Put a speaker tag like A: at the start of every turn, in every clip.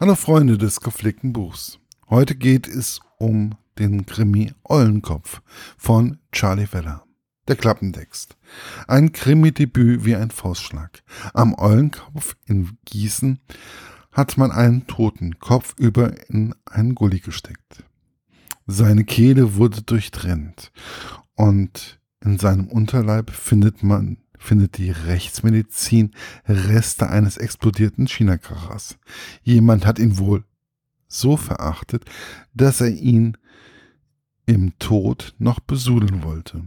A: Hallo Freunde des gepflegten Buchs. Heute geht es um den Krimi Eulenkopf von Charlie Weller. Der Klappentext. Ein Krimi-Debüt wie ein Faustschlag. Am Eulenkopf in Gießen hat man einen Toten kopfüber in einen Gully gesteckt. Seine Kehle wurde durchtrennt und in seinem Unterleib findet man findet die Rechtsmedizin Reste eines explodierten Chinakrachers. Jemand hat ihn wohl so verachtet, dass er ihn im Tod noch besudeln wollte.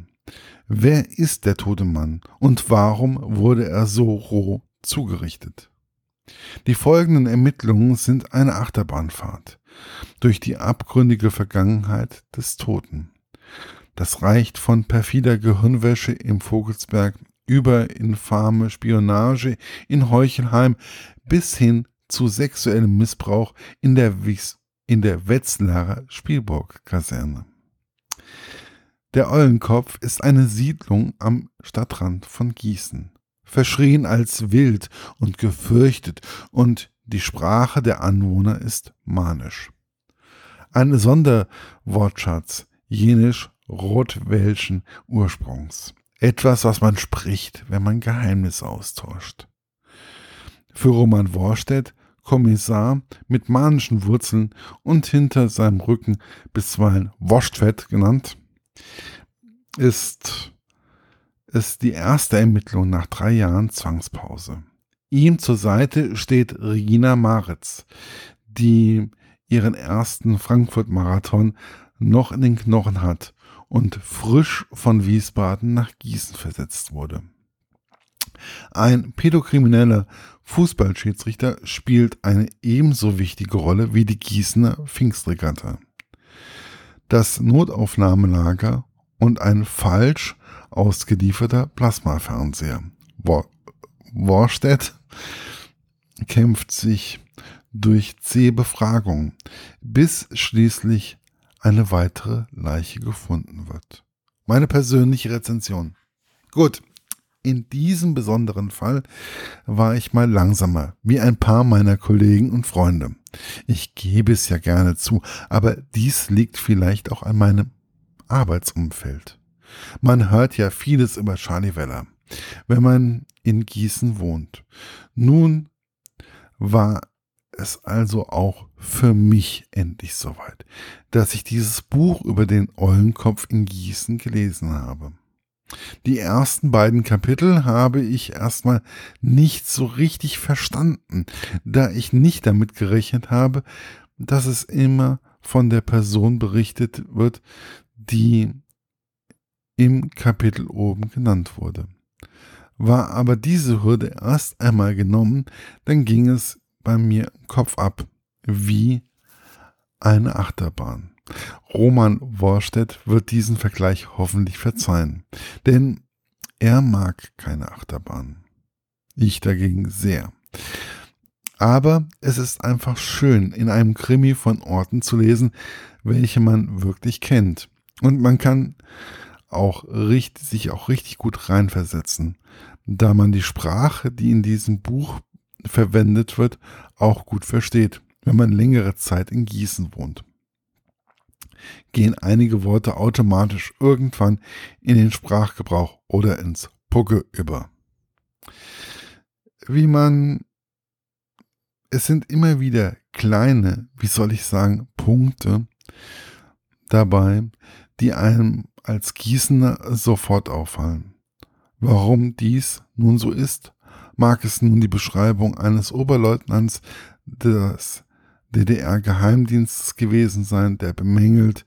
A: Wer ist der tote Mann und warum wurde er so roh zugerichtet? Die folgenden Ermittlungen sind eine Achterbahnfahrt durch die abgründige Vergangenheit des Toten. Das reicht von perfider Gehirnwäsche im Vogelsberg über infame Spionage in Heuchelheim bis hin zu sexuellem Missbrauch in der, Wies in der Wetzlarer Spielburg-Kaserne. Der Eulenkopf ist eine Siedlung am Stadtrand von Gießen, verschrien als wild und gefürchtet und die Sprache der Anwohner ist manisch. Ein Sonderwortschatz jenisch-rotwelschen Ursprungs. Etwas, was man spricht, wenn man Geheimnisse austauscht. Für Roman Worstedt, Kommissar mit manischen Wurzeln und hinter seinem Rücken bisweilen Wurstfett genannt, ist es die erste Ermittlung nach drei Jahren Zwangspause. Ihm zur Seite steht Regina Maritz, die ihren ersten Frankfurt-Marathon noch in den Knochen hat und frisch von Wiesbaden nach Gießen versetzt wurde. Ein pädokrimineller Fußballschiedsrichter spielt eine ebenso wichtige Rolle wie die Gießener Pfingstregatta. Das Notaufnahmelager und ein falsch ausgelieferter Plasmafernseher. Worstedt kämpft sich durch zähe Befragung, bis schließlich eine weitere Leiche gefunden wird. Meine persönliche Rezension. Gut, in diesem besonderen Fall war ich mal langsamer, wie ein paar meiner Kollegen und Freunde. Ich gebe es ja gerne zu, aber dies liegt vielleicht auch an meinem Arbeitsumfeld. Man hört ja vieles über Charlie Weller, wenn man in Gießen wohnt. Nun war es also auch für mich endlich soweit, dass ich dieses Buch über den Eulenkopf in Gießen gelesen habe. Die ersten beiden Kapitel habe ich erstmal nicht so richtig verstanden, da ich nicht damit gerechnet habe, dass es immer von der Person berichtet wird, die im Kapitel oben genannt wurde. War aber diese Hürde erst einmal genommen, dann ging es bei mir Kopf ab, wie eine Achterbahn. Roman Worstedt wird diesen Vergleich hoffentlich verzeihen, denn er mag keine Achterbahn. Ich dagegen sehr. Aber es ist einfach schön, in einem Krimi von Orten zu lesen, welche man wirklich kennt. Und man kann auch richtig, sich auch richtig gut reinversetzen, da man die Sprache, die in diesem Buch verwendet wird, auch gut versteht, wenn man längere Zeit in Gießen wohnt. Gehen einige Worte automatisch irgendwann in den Sprachgebrauch oder ins Pucke über. Wie man, es sind immer wieder kleine, wie soll ich sagen, Punkte dabei, die einem als Gießener sofort auffallen. Warum dies nun so ist, mag es nun die Beschreibung eines Oberleutnants des DDR-Geheimdienstes gewesen sein, der bemängelt,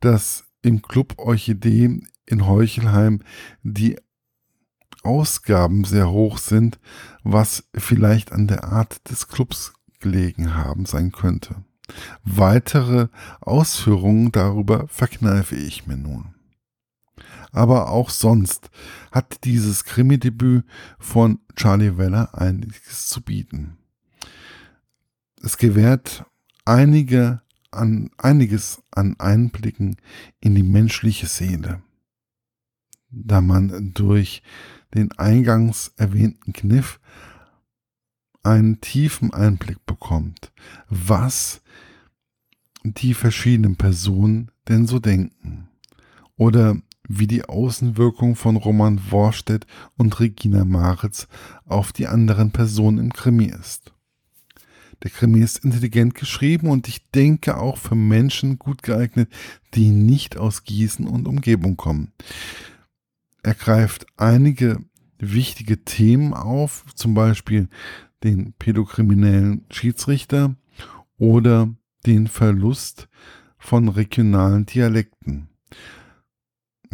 A: dass im Club Orchidee in Heuchelheim die Ausgaben sehr hoch sind, was vielleicht an der Art des Clubs gelegen haben sein könnte. Weitere Ausführungen darüber verkneife ich mir nun aber auch sonst hat dieses Krimi-Debüt von Charlie Weller einiges zu bieten. Es gewährt einige an, einiges an Einblicken in die menschliche Seele, da man durch den eingangs erwähnten Kniff einen tiefen Einblick bekommt, was die verschiedenen Personen denn so denken. Oder wie die Außenwirkung von Roman Worstedt und Regina Maritz auf die anderen Personen im Krimi ist. Der Krimi ist intelligent geschrieben und ich denke auch für Menschen gut geeignet, die nicht aus Gießen und Umgebung kommen. Er greift einige wichtige Themen auf, zum Beispiel den pädokriminellen Schiedsrichter oder den Verlust von regionalen Dialekten.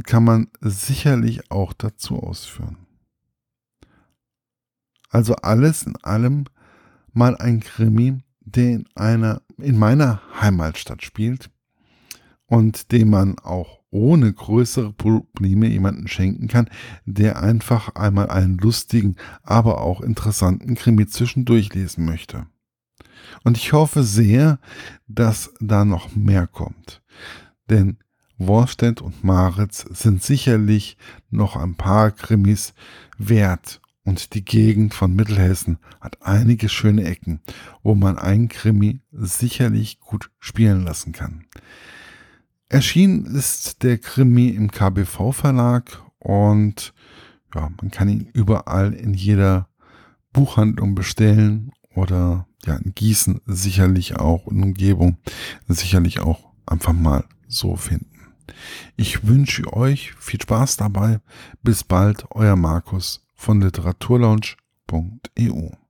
A: Kann man sicherlich auch dazu ausführen. Also alles in allem mal ein Krimi, der in einer, in meiner Heimatstadt spielt und den man auch ohne größere Probleme jemanden schenken kann, der einfach einmal einen lustigen, aber auch interessanten Krimi zwischendurch lesen möchte. Und ich hoffe sehr, dass da noch mehr kommt. Denn Worstedt und Maritz sind sicherlich noch ein paar Krimis wert. Und die Gegend von Mittelhessen hat einige schöne Ecken, wo man einen Krimi sicherlich gut spielen lassen kann. Erschienen ist der Krimi im KBV Verlag und ja, man kann ihn überall in jeder Buchhandlung bestellen oder ja, in Gießen sicherlich auch in Umgebung sicherlich auch einfach mal so finden. Ich wünsche euch viel Spaß dabei. Bis bald, euer Markus von literaturlaunch.eu.